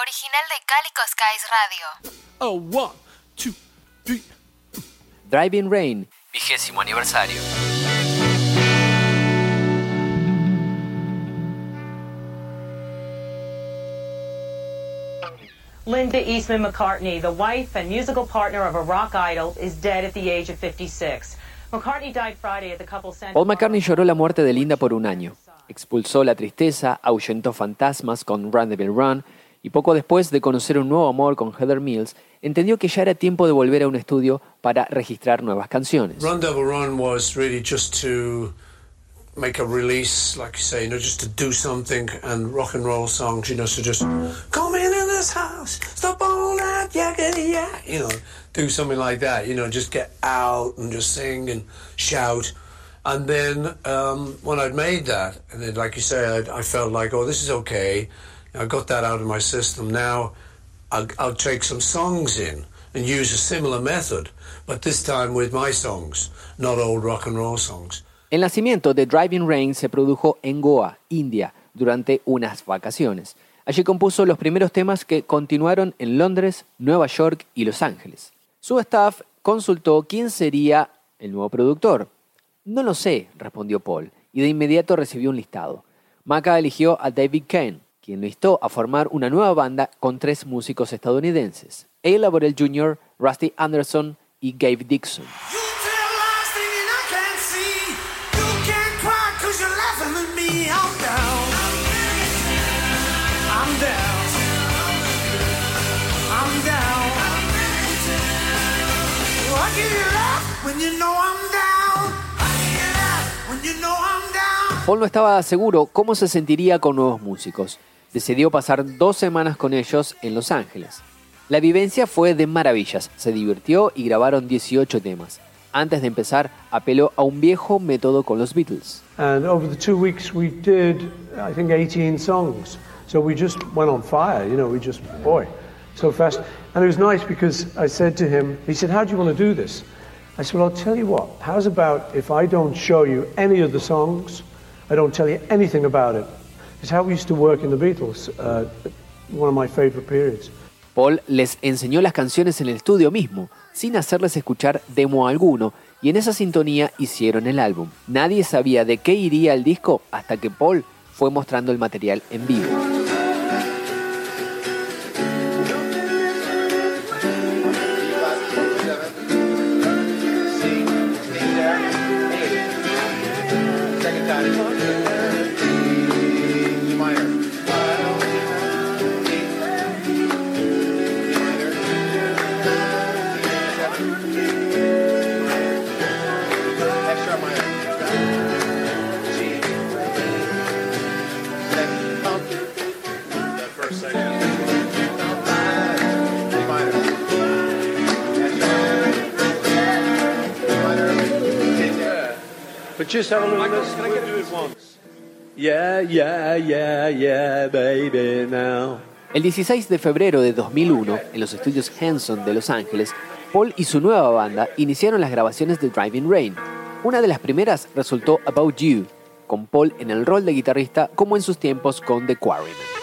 Original de Calico Skies Radio. Oh, one, two, three. Driving Rain, vigésimo aniversario. Linda Eastman McCartney, the wife and musical partner of a rock idol, is dead at the age of 56. McCartney died Friday at the couple's Santa Paul McCartney lloró la muerte de Linda por un año. Expulsó la tristeza, ahuyentó fantasmas con Run Devil Run y poco después de conocer un nuevo amor con Heather Mills, entendió que ya era tiempo de volver a un estudio para registrar nuevas canciones. Run Devil Run was really just to make a release, like you say, you know, just to do something and rock and roll songs, you know, so just come in in this house, stop all that yakety yak, you know, do something like that, you know, just get out and just sing and shout. And then um, when I'd made that, and then, like you say, I, I felt like, oh, this is okay. I got that out of my system. Now I'll, take some songs in and use a similar method, but this time with my songs, not old rock and roll songs. El nacimiento de Driving Rain se produjo en Goa, India, durante unas vacaciones. Allí compuso los primeros temas que continuaron en Londres, Nueva York y Los Ángeles. Su staff consultó quién sería el nuevo productor. No lo sé, respondió Paul, y de inmediato recibió un listado. Maca eligió a David Kane, quien lo instó a formar una nueva banda con tres músicos estadounidenses, Ella Laborel Jr., Rusty Anderson y Gabe Dixon. Paul no estaba seguro cómo se sentiría con nuevos músicos. Decidió pasar dos semanas con ellos en Los Ángeles. La vivencia fue de maravillas, se divirtió y grabaron 18 temas. Antes de empezar, apeló a un viejo método con los Beatles. And over the two weeks, we did, I think, 18 songs. So we just went on fire, you know, we just, boy, so fast. And it was nice because I said to him, he said, How do you want to do this? I said, Well, I'll tell you what, how's about if I don't show you any of the songs? I don't tell you anything about it. It's how we used to work in the Beatles, one of my favorite periods. Paul les enseñó las canciones en el estudio mismo, sin hacerles escuchar demo alguno, y en esa sintonía hicieron el álbum. Nadie sabía de qué iría el disco hasta que Paul fue mostrando el material en vivo. Just have a little listen. Can I get do it once? Yeah, yeah, yeah, yeah, baby, now. El 16 de febrero de 2001, en los estudios Henson de Los Ángeles, Paul y su nueva banda iniciaron las grabaciones de Driving Rain. Una de las primeras resultó About You, con Paul en el rol de guitarrista como en sus tiempos con The Quarrymen.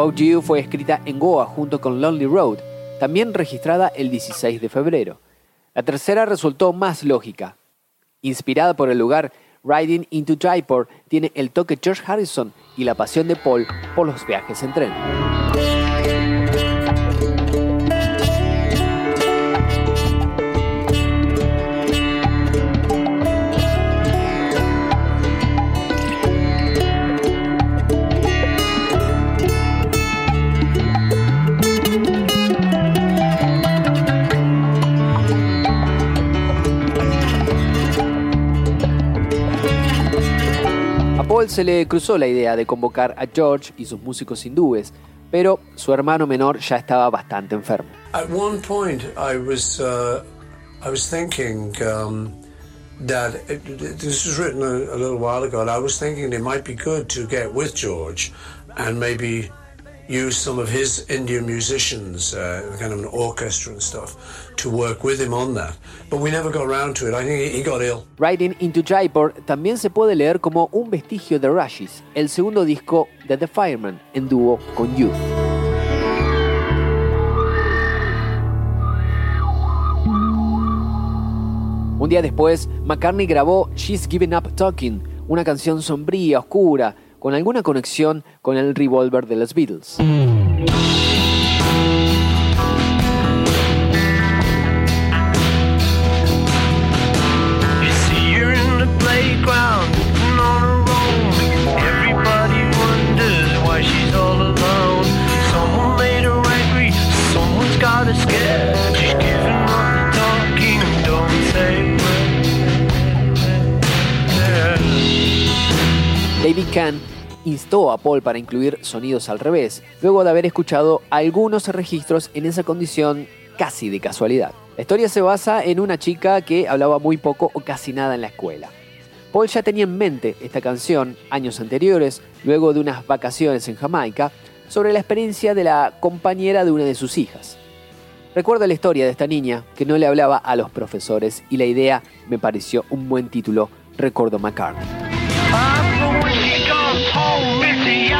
About You fue escrita en Goa junto con Lonely Road, también registrada el 16 de febrero. La tercera resultó más lógica. Inspirada por el lugar, Riding into Jaipur tiene el toque George Harrison y la pasión de Paul por los viajes en tren. Se le cruzó la idea de convocar a George y sus músicos hindúes, pero su hermano menor ya estaba bastante enfermo. At one point, I was uh, I was thinking um, that it, this was written a, a little while ago, and I was thinking it might be good to get with George and maybe use some of his Indian musicians, uh, kind of an orchestra and stuff, to work with him on that. But we never got around to it. I think he, got ill. Riding into Jaipur también se puede leer como un vestigio de Rashes, el segundo disco de The Fireman en dúo con Youth. Un día después, McCartney grabó She's Given Up Talking, una canción sombría, oscura, con alguna conexión con el Revolver de los Beatles. Kahn instó a Paul para incluir sonidos al revés, luego de haber escuchado algunos registros en esa condición casi de casualidad. La historia se basa en una chica que hablaba muy poco o casi nada en la escuela. Paul ya tenía en mente esta canción años anteriores, luego de unas vacaciones en Jamaica, sobre la experiencia de la compañera de una de sus hijas. Recuerdo la historia de esta niña que no le hablaba a los profesores y la idea me pareció un buen título, recordó McCartney.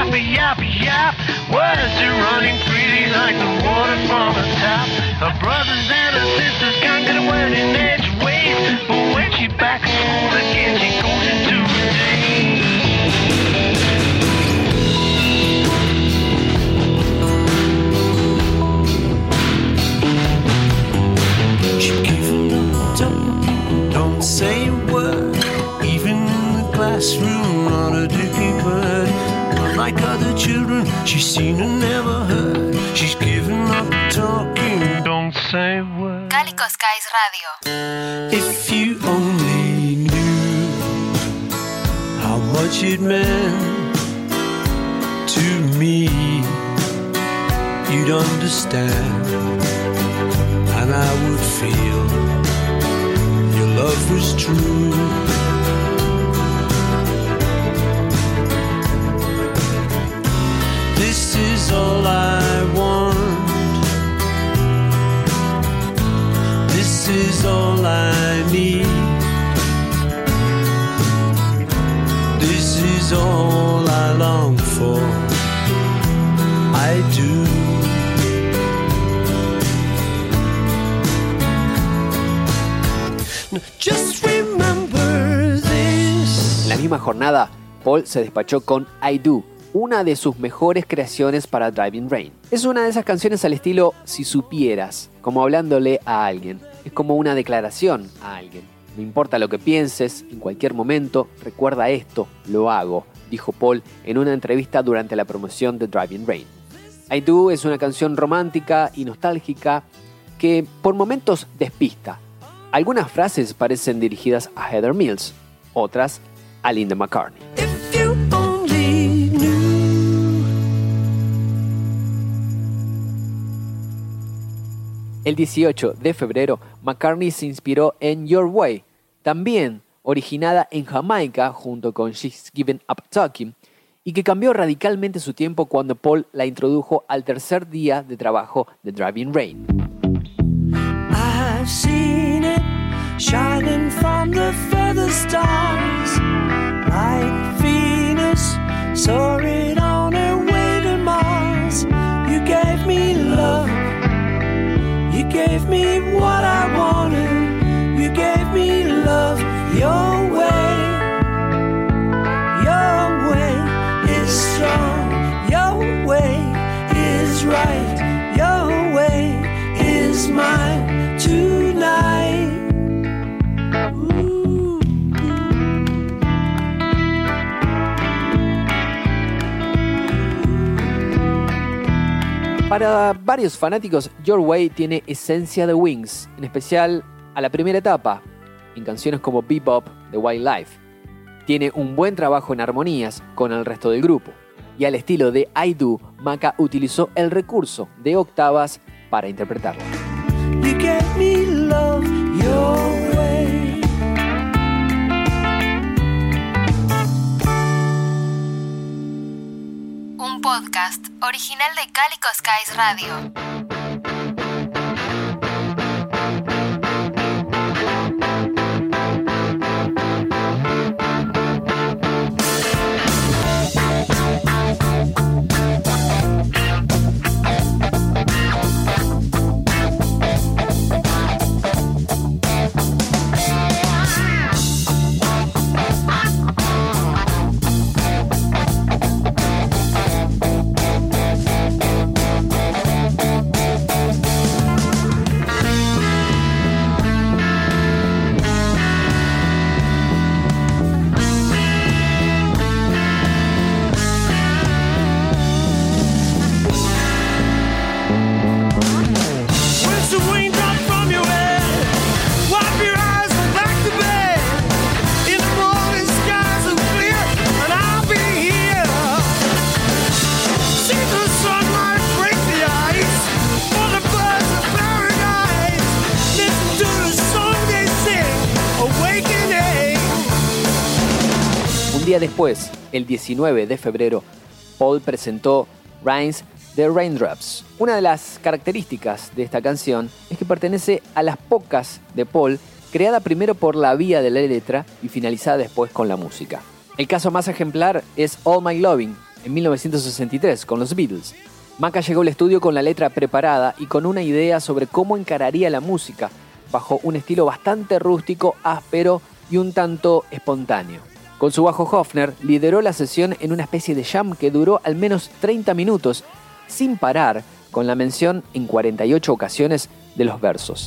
Yappy, yappy, yap. Words are running freely like the water from a tap. Her brothers and her sisters can't get a word in edgeways. But when she's back at school again, she goes into a daze. She giving up talking, don't say a word. Even in the classroom, Unlike other children, she's seen and never heard. She's giving up talking, don't say a word. Cálicos Guys Radio. If you only knew how much it meant to me, you'd understand, and I would feel your love was true. This is all I want. This is all I need. This is all I long for. I do. Just remember this. La misma jornada, Paul se despachó con I Do, una de sus mejores creaciones para Driving Rain. Es una de esas canciones al estilo Si supieras, como hablándole a alguien. Es como una declaración a alguien. No importa lo que pienses, en cualquier momento, recuerda esto, lo hago, dijo Paul en una entrevista durante la promoción de Driving Rain. I Do es una canción romántica y nostálgica que por momentos despista. Algunas frases parecen dirigidas a Heather Mills, otras a Linda McCartney. El 18 de febrero, McCartney se inspiró en Your Way, también originada en Jamaica junto con She's Given Up Talking, y que cambió radicalmente su tiempo cuando Paul la introdujo al tercer día de trabajo de Driving Rain. I've seen it shining from the stars like Venus Para varios fanáticos, Your Way tiene esencia de Wings, en especial a la primera etapa, en canciones como Bebop de Wildlife. Tiene un buen trabajo en armonías con el resto del grupo. Y al estilo de I Do, Maca utilizó el recurso de octavas para way. Un podcast original de Calico Skies Radio. Después, el 19 de febrero, Paul presentó Rains the Raindrops. Una de las características de esta canción es que pertenece a las pocas de Paul creada primero por la vía de la letra y finalizada después con la música. El caso más ejemplar es All My Loving, en 1963, con los Beatles. Maca llegó al estudio con la letra preparada y con una idea sobre cómo encararía la música, bajo un estilo bastante rústico, áspero y un tanto espontáneo. Con su bajo Hofner, lideró la sesión en una especie de jam que duró al menos 30 minutos, sin parar, con la mención en 48 ocasiones de los versos.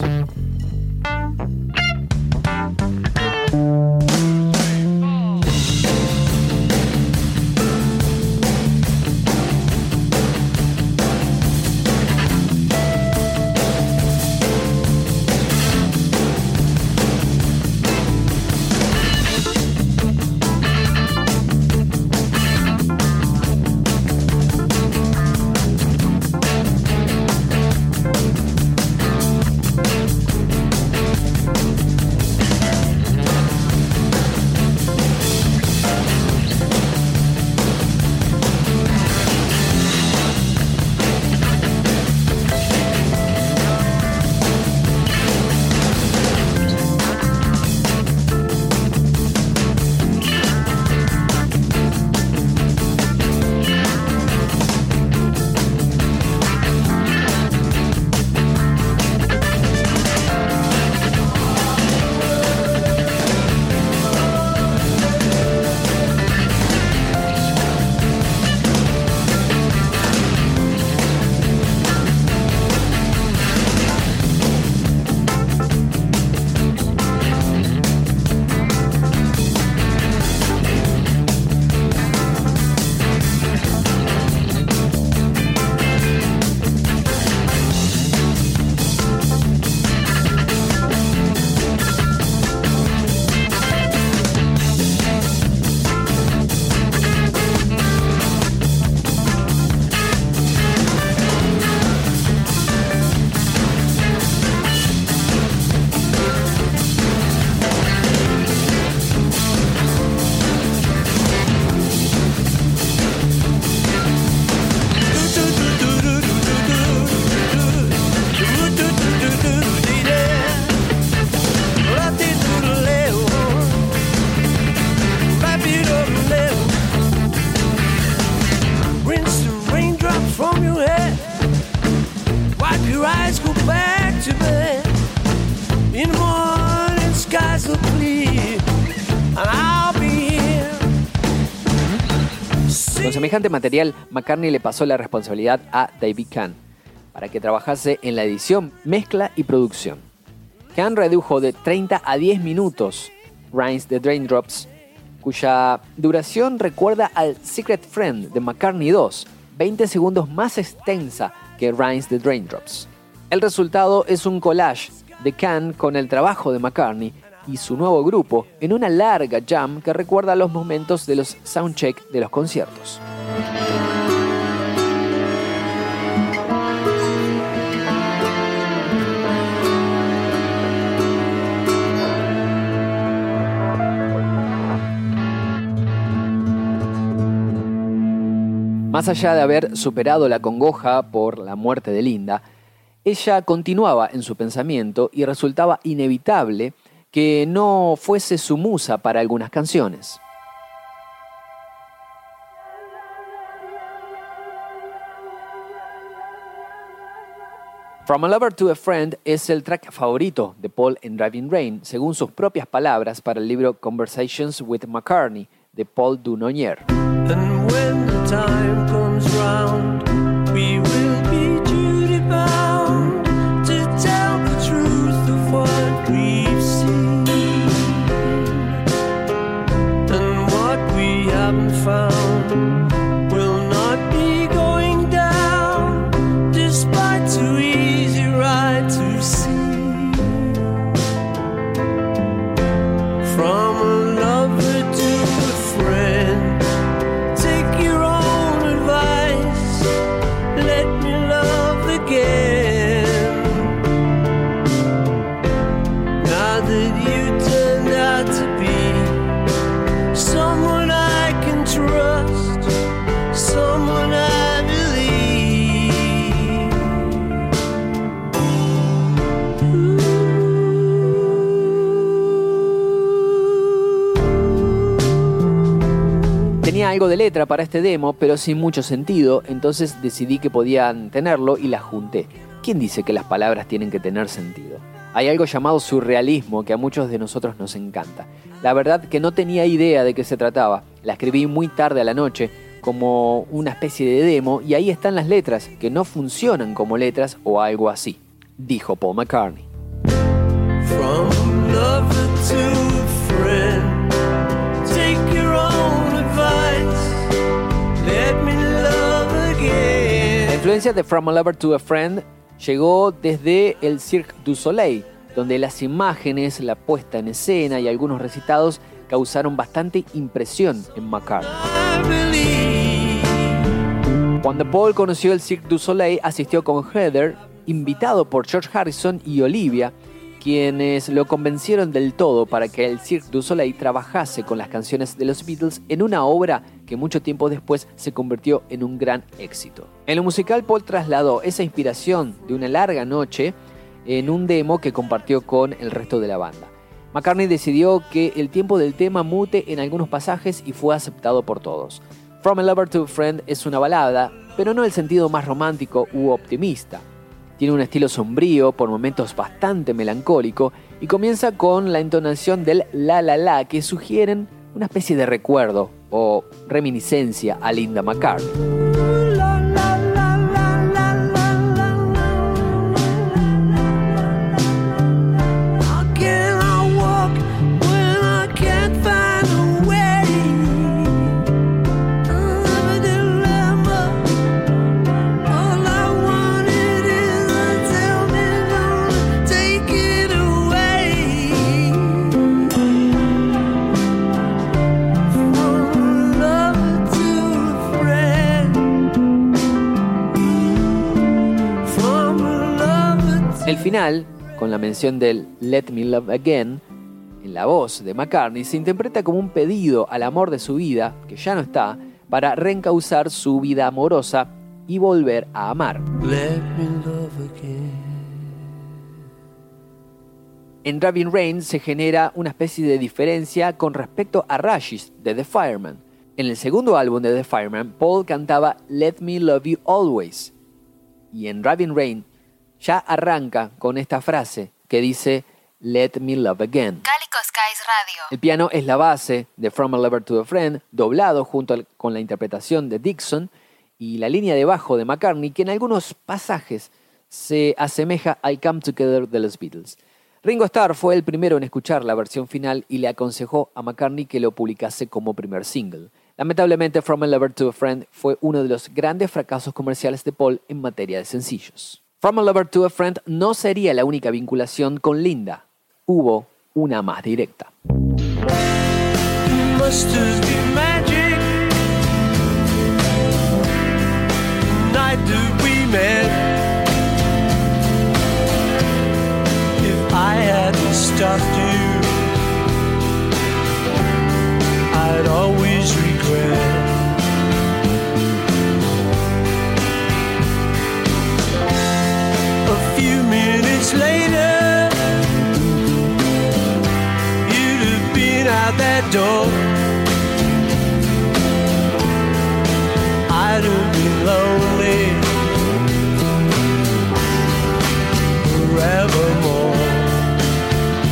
Material, McCartney le pasó la responsabilidad a David Kahn. para que trabajase en la edición, mezcla y producción. Can redujo de 30 a 10 minutos Rinds the Draindrops, cuya duración recuerda al Secret Friend de McCartney 2, 20 segundos más extensa que Rinds the Draindrops. El resultado es un collage de Can con el trabajo de McCartney y su nuevo grupo en una larga jam que recuerda los momentos de los soundcheck de los conciertos. Más allá de haber superado la congoja por la muerte de Linda, ella continuaba en su pensamiento y resultaba inevitable que no fuese su musa para algunas canciones. From a Lover to a Friend es el track favorito de Paul en Driving Rain, según sus propias palabras para el libro Conversations with McCartney de Paul Dunonier. Tenía algo de letra para este demo, pero sin mucho sentido, entonces decidí que podían tenerlo y la junté. ¿Quién dice que las palabras tienen que tener sentido? Hay algo llamado surrealismo que a muchos de nosotros nos encanta. La verdad que no tenía idea de qué se trataba. La escribí muy tarde a la noche, como una especie de demo, y ahí están las letras, que no funcionan como letras o algo así, dijo Paul McCartney. Influencia de From a Lover to a Friend llegó desde el Cirque du Soleil, donde las imágenes, la puesta en escena y algunos recitados causaron bastante impresión en McCartney. Cuando Paul conoció el Cirque du Soleil, asistió con Heather, invitado por George Harrison y Olivia, quienes lo convencieron del todo para que el Cirque du Soleil trabajase con las canciones de los Beatles en una obra que mucho tiempo después se convirtió en un gran éxito. En lo musical, Paul trasladó esa inspiración de una larga noche en un demo que compartió con el resto de la banda. McCartney decidió que el tiempo del tema mute en algunos pasajes y fue aceptado por todos. From a Lover to a Friend es una balada, pero no el sentido más romántico u optimista. Tiene un estilo sombrío, por momentos bastante melancólico, y comienza con la entonación del la la la que sugieren una especie de recuerdo o reminiscencia a Linda McCartney. La mención del Let Me Love Again, en la voz de McCartney, se interpreta como un pedido al amor de su vida, que ya no está, para reencauzar su vida amorosa y volver a amar. Let me love again. En Driving Rain se genera una especie de diferencia con respecto a Rashes de The Fireman. En el segundo álbum de The Fireman, Paul cantaba Let Me Love You Always. Y en Driving Rain ya arranca con esta frase que dice Let Me Love Again. Cálico Skies Radio. El piano es la base de From a Lover to a Friend, doblado junto al- con la interpretación de Dixon y la línea de bajo de McCartney, que en algunos pasajes se asemeja al Come Together de los Beatles. Ringo Starr fue el primero en escuchar la versión final y le aconsejó a McCartney que lo publicase como primer single. Lamentablemente, From a Lover to a Friend fue uno de los grandes fracasos comerciales de Paul en materia de sencillos. From a Lover to a Friend no sería la única vinculación con Linda. Hubo una más directa. Minutes later, you'd have been out that door. I'd have been lonely forevermore.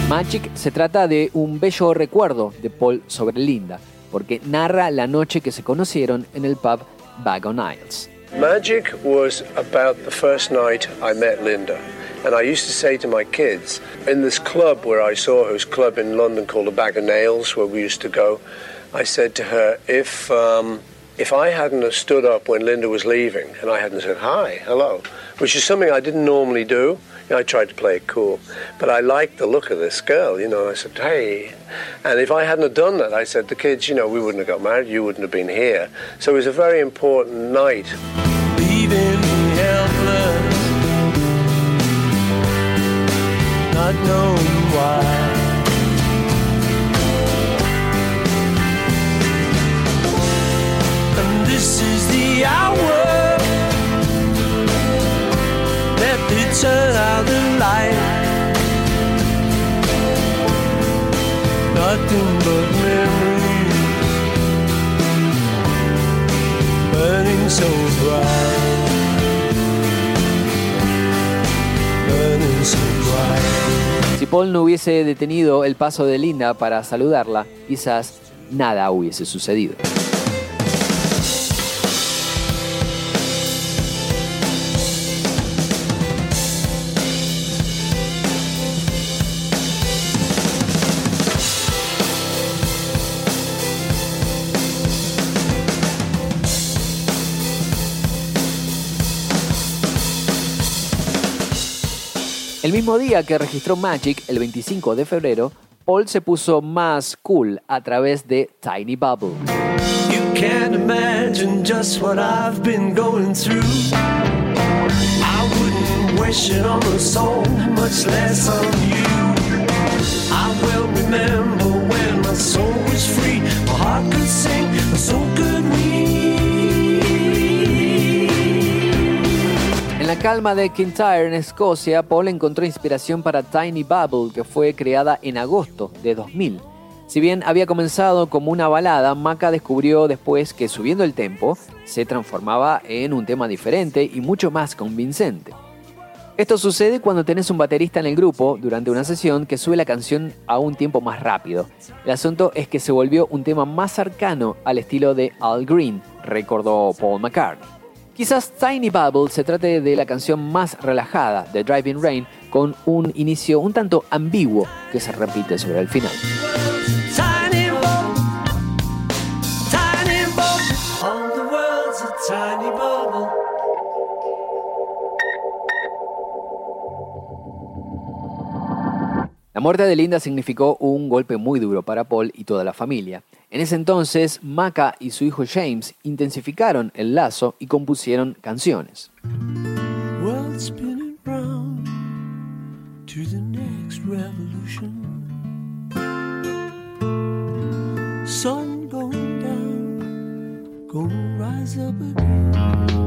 Magic se trata de un bello recuerdo de Paul sobre Linda, porque narra la noche que se conocieron en el pub Bag on Isles. Magic was about the first night I met Linda. And I used to say to my kids, in this club where I saw her, this club in London called the Bag of Nails, where we used to go, I said to her, if, um, if I hadn't have stood up when Linda was leaving and I hadn't said hi, hello, which is something I didn't normally do, you know, I tried to play it cool, but I liked the look of this girl, you know, I said, hey. And if I hadn't have done that, I said, the kids, you know, we wouldn't have got married, you wouldn't have been here. So it was a very important night. leaving not knowing why. And this is the hour that they turn out the light. Nothing but memories burning so bright, burning so bright. Si Paul no hubiese detenido el paso de Linda para saludarla, quizás nada hubiese sucedido. Mismo día que registró Magic, el 25 de febrero, Paul se puso más cool a través de Tiny Bubble. You can't imagine just what I've been going through. I wouldn't wish it on a soul, much less on you. I will remember when my soul was free, my heart could sing, and so could calma de Kintyre, en Escocia, Paul encontró inspiración para Tiny Bubble, que fue creada en agosto de 2000. Si bien había comenzado como una balada, Maca descubrió después que subiendo el tempo se transformaba en un tema diferente y mucho más convincente. Esto sucede cuando tenés un baterista en el grupo durante una sesión que sube la canción a un tiempo más rápido. El asunto es que se volvió un tema más cercano al estilo de Al Green, recordó Paul McCartney. Quizás Tiny Bubble se trate de la canción más relajada de Driving Rain, con un inicio un tanto ambiguo que se repite sobre el final. La muerte de Linda significó un golpe muy duro para Paul y toda la familia. En ese entonces, Maca y su hijo James intensificaron el lazo y compusieron canciones. Sun down, rise up again.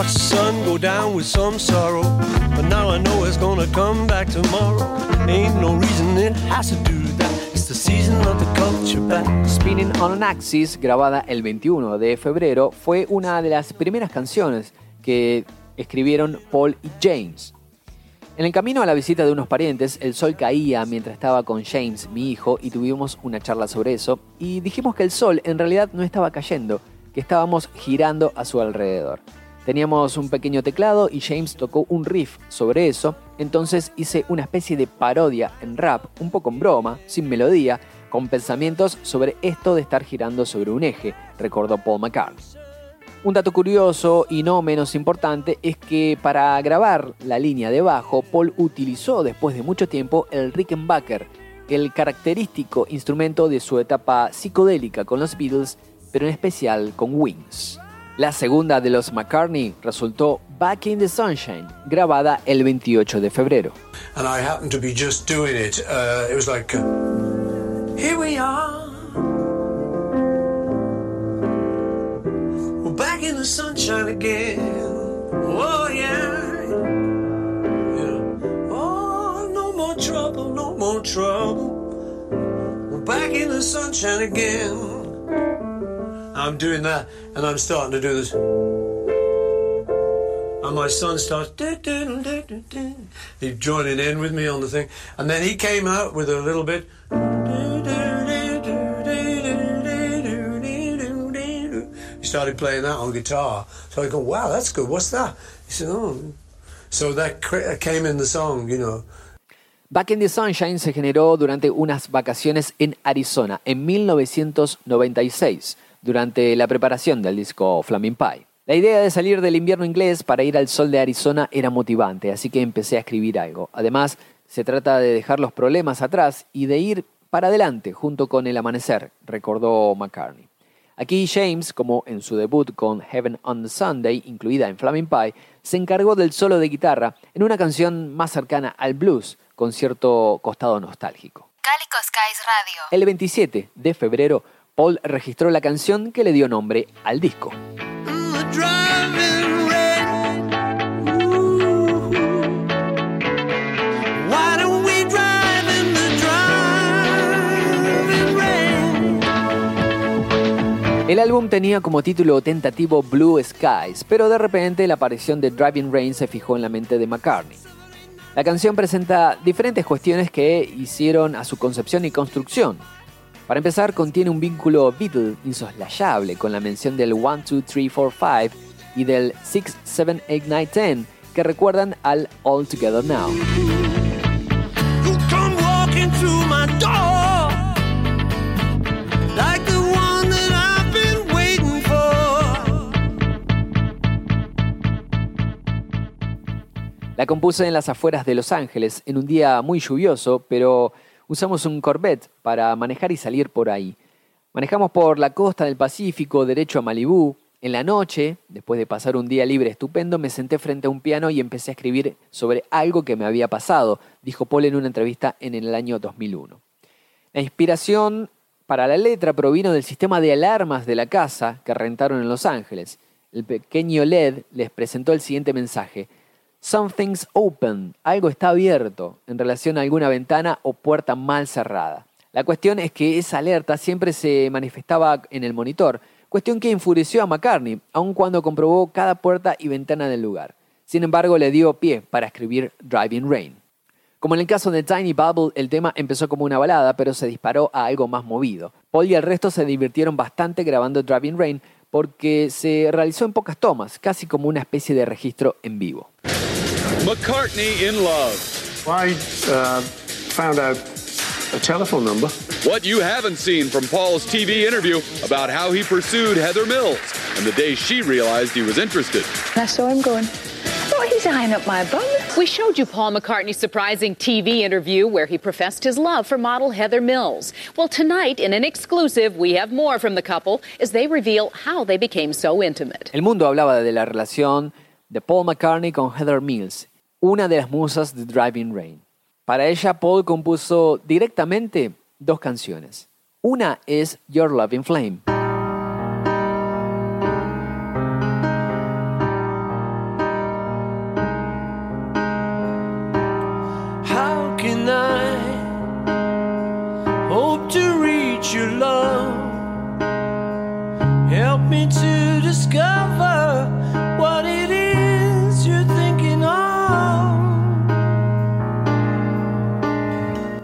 I watched the sun go down with some sorrow, but now I know it's gonna come back tomorrow. Spinning on an Axis, grabada el 21 de febrero, fue una de las primeras canciones que escribieron Paul y James. En el camino a la visita de unos parientes, el sol caía mientras estaba con James, mi hijo, y tuvimos una charla sobre eso, y dijimos que el sol en realidad no estaba cayendo, que estábamos girando a su alrededor. Teníamos un pequeño teclado y James tocó un riff sobre eso, entonces hice una especie de parodia en rap, un poco en broma, sin melodía, con pensamientos sobre esto de estar girando sobre un eje, recordó Paul McCartney. Un dato curioso y no menos importante es que para grabar la línea de bajo, Paul utilizó después de mucho tiempo el Rickenbacker, el característico instrumento de su etapa psicodélica con los Beatles, pero en especial con Wings. La segunda de los McCartney resultó Back in the Sunshine, grabada el 28 de febrero. and I happened to be just doing it. Uh, it was like, here we are. We're back in the sunshine again. Oh, yeah. yeah. Oh, no more trouble, no more trouble. We're back in the sunshine again. I'm doing that, and I'm starting to do this. And my son starts. He's joining in with me on the thing. And then he came out with a little bit. He started playing that on guitar. So I go, wow, that's good. What's that? He said, oh. So that uh, came in the song, you know. Back in the Sunshine se generó durante unas vacaciones en Arizona en 1996, durante la preparación del disco Flaming Pie. La idea de salir del invierno inglés para ir al sol de Arizona era motivante, así que empecé a escribir algo. Además, se trata de dejar los problemas atrás y de ir para adelante junto con el amanecer, recordó McCartney. Aquí James, como en su debut con Heaven on Sunday, incluida en Flaming Pie, se encargó del solo de guitarra en una canción más cercana al blues, con cierto costado nostálgico. Cálico Skies Radio. El 27 de febrero, Paul registró la canción que le dio nombre al disco. El álbum tenía como título tentativo Blue Skies, pero de repente la aparición de Driving Rain se fijó en la mente de McCartney. La canción presenta diferentes cuestiones que hicieron a su concepción y construcción. Para empezar, contiene un vínculo Beatle insoslayable con la mención del 1, 2, 3, 4, 5 y del 6, 7, 8, 9, 10 que recuerdan al All Together Now. La compuse en las afueras de Los Ángeles en un día muy lluvioso, pero usamos un Corvette para manejar y salir por ahí. Manejamos por la costa del Pacífico derecho a Malibú. En la noche, después de pasar un día libre estupendo, me senté frente a un piano y empecé a escribir sobre algo que me había pasado, dijo Paul en una entrevista en el año 2001. La inspiración para la letra provino del sistema de alarmas de la casa que rentaron en Los Ángeles. El pequeño LED les presentó el siguiente mensaje. Something's open, algo está abierto en relación a alguna ventana o puerta mal cerrada. La cuestión es que esa alerta siempre se manifestaba en el monitor, cuestión que enfureció a McCartney, aun cuando comprobó cada puerta y ventana del lugar. Sin embargo, le dio pie para escribir Driving Rain. Como en el caso de Tiny Bubble, el tema empezó como una balada, pero se disparó a algo más movido. Paul y el resto se divirtieron bastante grabando Driving Rain porque se realizó en pocas tomas, casi como una especie de registro en vivo. McCartney in love. I uh, found out a telephone number. What you haven't seen from Paul's TV interview about how he pursued Heather Mills and the day she realized he was interested. I saw him going, oh, he's eyeing up my bum. We showed you Paul McCartney's surprising TV interview where he professed his love for model Heather Mills. Well, tonight, in an exclusive, we have more from the couple as they reveal how they became so intimate. El mundo hablaba de la relación de Paul McCartney con Heather Mills, una de las musas de Driving Rain. Para ella, Paul compuso directamente dos canciones. Una es Your Loving Flame. Your love? Help me to discover what it is you're thinking of.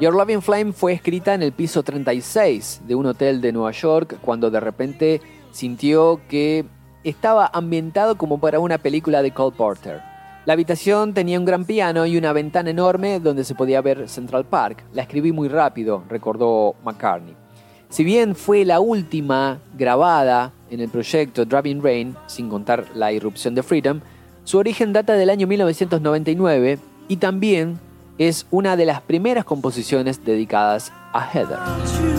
Your Loving Flame fue escrita en el piso 36 de un hotel de Nueva York cuando de repente sintió que estaba ambientado como para una película de Cole Porter. La habitación tenía un gran piano y una ventana enorme donde se podía ver Central Park. La escribí muy rápido, recordó McCartney. Si bien fue la última grabada en el proyecto Driving Rain, sin contar la irrupción de Freedom, su origen data del año 1999 y también es una de las primeras composiciones dedicadas a Heather.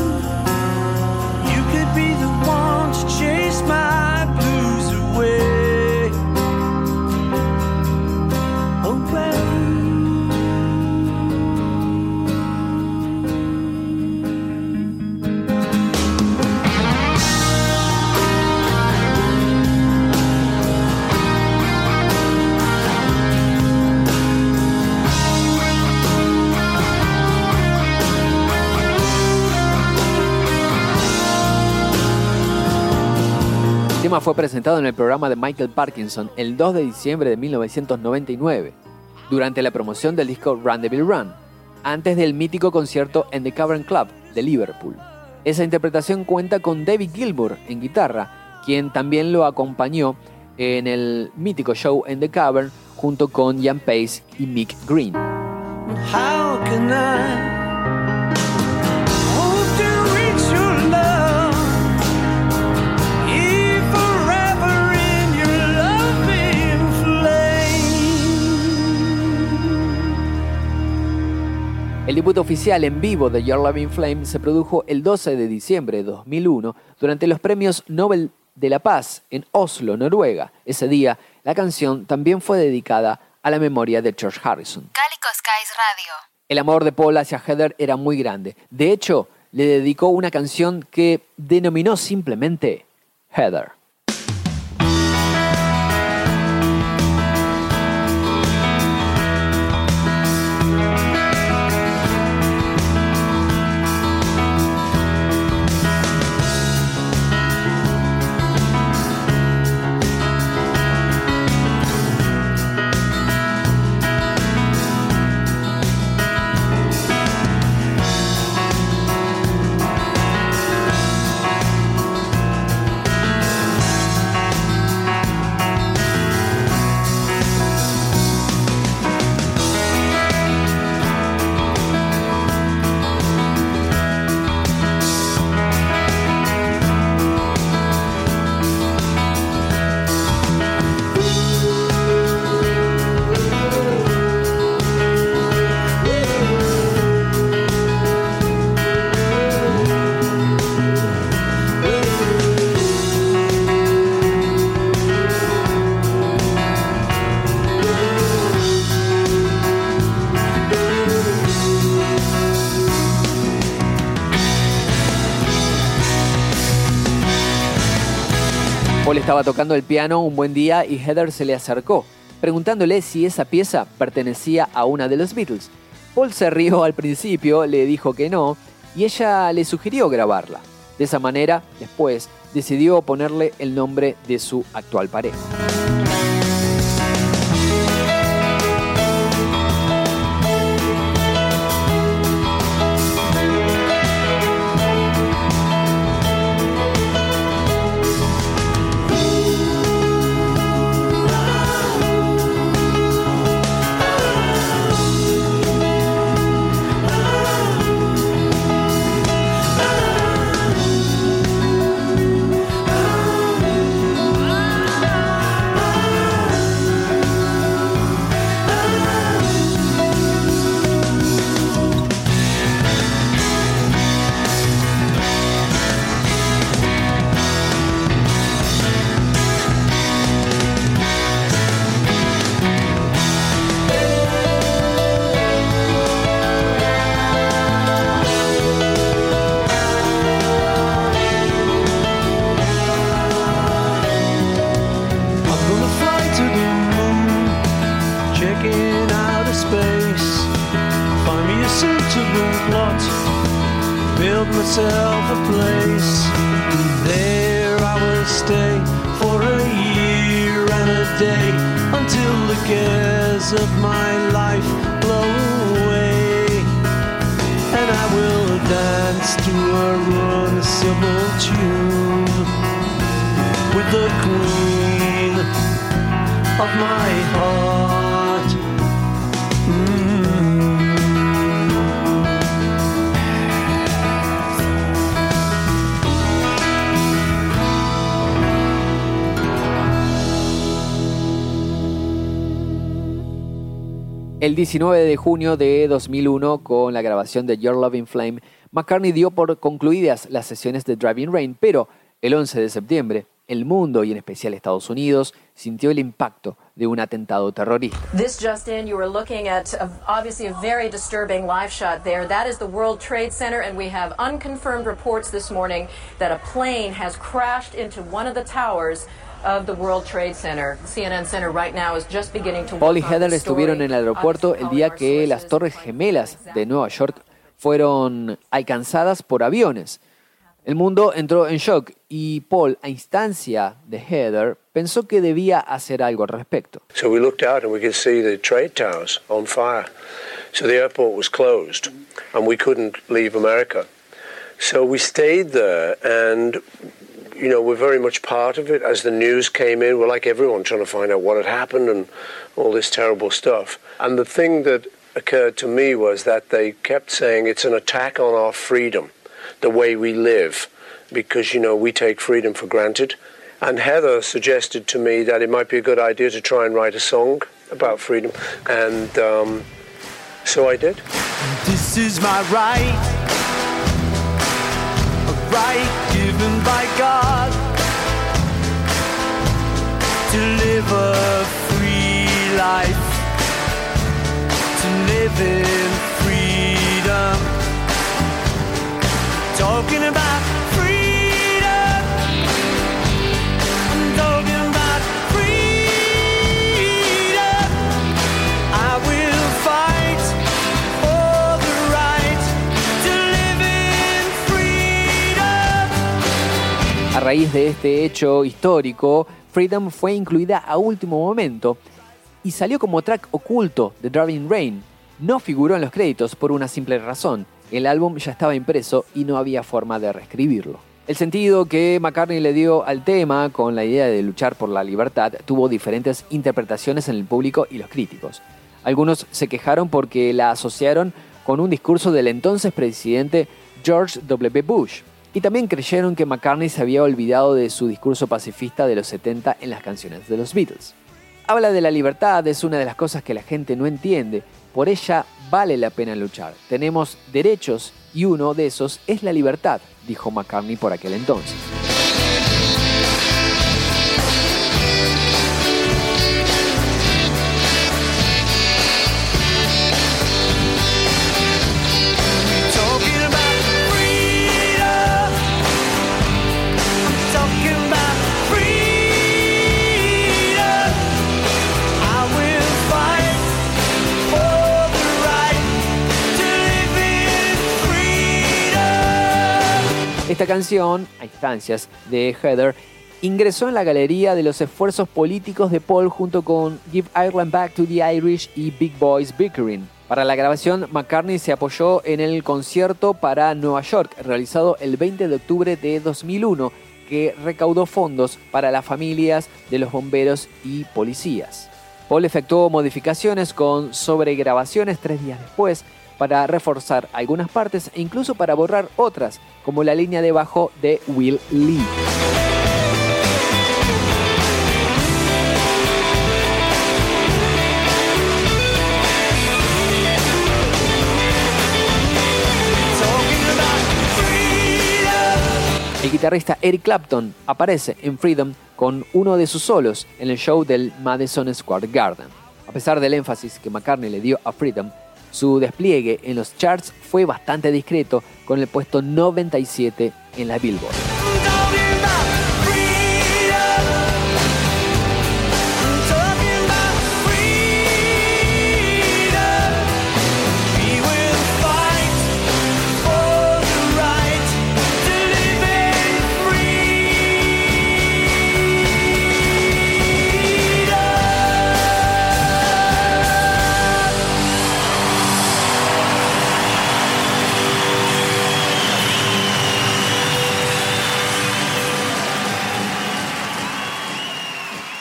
Fue presentado en el programa de Michael Parkinson el 2 de diciembre de 1999, durante la promoción del disco Rendezvous Run, antes del mítico concierto en The Cavern Club de Liverpool. Esa interpretación cuenta con David Gilmour en guitarra, quien también lo acompañó en el mítico show en The Cavern junto con Ian Pace y Mick Green. Debut oficial en vivo de Your Loving Flame se produjo el 12 de diciembre de 2001 durante los premios Nobel de la Paz en Oslo, Noruega. Ese día, la canción también fue dedicada a la memoria de George Harrison. Cálico Skies Radio. El amor de Paul hacia Heather era muy grande. De hecho, le dedicó una canción que denominó simplemente Heather. Estaba tocando el piano un buen día y Heather se le acercó, preguntándole si esa pieza pertenecía a una de los Beatles. Paul se rió al principio, le dijo que no, y ella le sugirió grabarla. De esa manera, después, decidió ponerle el nombre de su actual pareja. 19 de junio de 2001, con la grabación de Your Loving Flame, McCartney dio por concluidas las sesiones de Driving Rain, pero el 11 de septiembre, el mundo y en especial Estados Unidos sintió el impacto de un atentado terrorista. This just in, you were looking at a, obviously a very disturbing live shot there. That is the World Trade Center, and we have unconfirmed reports this morning that a plane has crashed into one of the towers of the World Trade Center. CNN Center right now is just beginning to Paul y Heather the estuvieron en el aeropuerto el día que las torres gemelas de Nueva York fueron alcanzadas por aviones. El mundo entró en shock y Paul, a instancia de Heather, pensó que debía hacer algo al respecto. So we looked out and we could see the trade towers on fire. So the airport was closed and we couldn't leave America. So we stayed there and you know, we're very much part of it. As the news came in, we're like everyone trying to find out what had happened and all this terrible stuff. And the thing that occurred to me was that they kept saying it's an attack on our freedom, the way we live, because, you know, we take freedom for granted. And Heather suggested to me that it might be a good idea to try and write a song about freedom. And um, so I did. This is my right, a right given by God to live a free life, to live in freedom. Talking about raíz de este hecho histórico, Freedom fue incluida a último momento y salió como track oculto de Driving Rain. No figuró en los créditos por una simple razón. El álbum ya estaba impreso y no había forma de reescribirlo. El sentido que McCartney le dio al tema con la idea de luchar por la libertad tuvo diferentes interpretaciones en el público y los críticos. Algunos se quejaron porque la asociaron con un discurso del entonces presidente George W. Bush. Y también creyeron que McCartney se había olvidado de su discurso pacifista de los 70 en las canciones de los Beatles. Habla de la libertad, es una de las cosas que la gente no entiende. Por ella vale la pena luchar. Tenemos derechos y uno de esos es la libertad, dijo McCartney por aquel entonces. A instancias de Heather, ingresó en la galería de los esfuerzos políticos de Paul junto con Give Ireland Back to the Irish y Big Boys Bickering. Para la grabación, McCartney se apoyó en el concierto para Nueva York, realizado el 20 de octubre de 2001, que recaudó fondos para las familias de los bomberos y policías. Paul efectuó modificaciones con sobregrabaciones tres días después para reforzar algunas partes e incluso para borrar otras, como la línea de bajo de Will Lee. El guitarrista Eric Clapton aparece en Freedom con uno de sus solos en el show del Madison Square Garden. A pesar del énfasis que McCartney le dio a Freedom, su despliegue en los charts fue bastante discreto con el puesto 97 en la Billboard.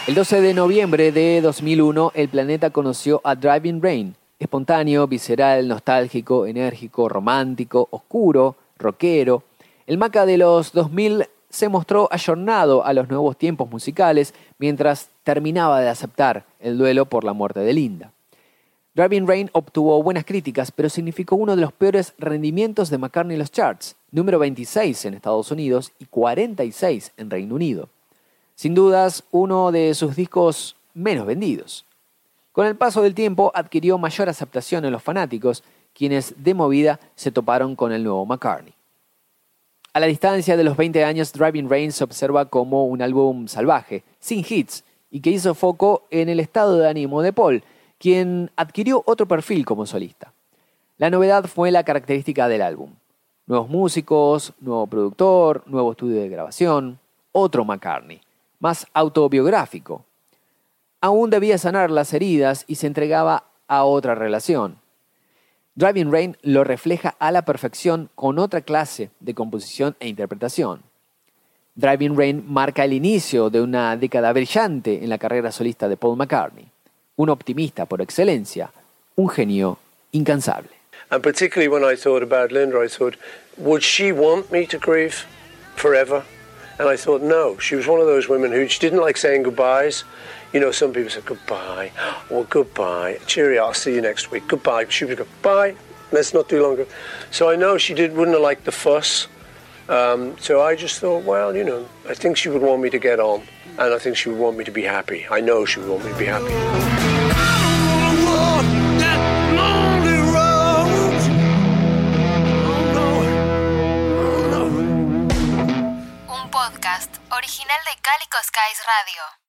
El 12 de noviembre de 2001, el planeta conoció a Driving Rain, espontáneo, visceral, nostálgico, enérgico, romántico, oscuro, rockero. El Maca de los 2000 se mostró ayornado a los nuevos tiempos musicales mientras terminaba de aceptar el duelo por la muerte de Linda. Driving Rain obtuvo buenas críticas, pero significó uno de los peores rendimientos de McCartney en los charts, número 26 en Estados Unidos y 46 en Reino Unido. Sin dudas, uno de sus discos menos vendidos. Con el paso del tiempo adquirió mayor aceptación en los fanáticos, quienes de movida se toparon con el nuevo McCartney. A la distancia de los 20 años, Driving Rain se observa como un álbum salvaje, sin hits, y que hizo foco en el estado de ánimo de Paul, quien adquirió otro perfil como solista. La novedad fue la característica del álbum. Nuevos músicos, nuevo productor, nuevo estudio de grabación, otro McCartney más autobiográfico. Aún debía sanar las heridas y se entregaba a otra relación. Driving Rain lo refleja a la perfección con otra clase de composición e interpretación. Driving Rain marca el inicio de una década brillante en la carrera solista de Paul McCartney. Un optimista por excelencia, un genio incansable. And particularly when I thought about Linda, I thought, would she want me to grieve forever? And I thought, no, she was one of those women who she didn't like saying goodbyes. You know, some people say goodbye or goodbye, cheerio, I'll see you next week, goodbye. She would go, bye, let's not do longer. So I know she did, wouldn't have liked the fuss. Um, so I just thought, well, you know, I think she would want me to get on, and I think she would want me to be happy. I know she would want me to be happy. Original de Calico Skies Radio.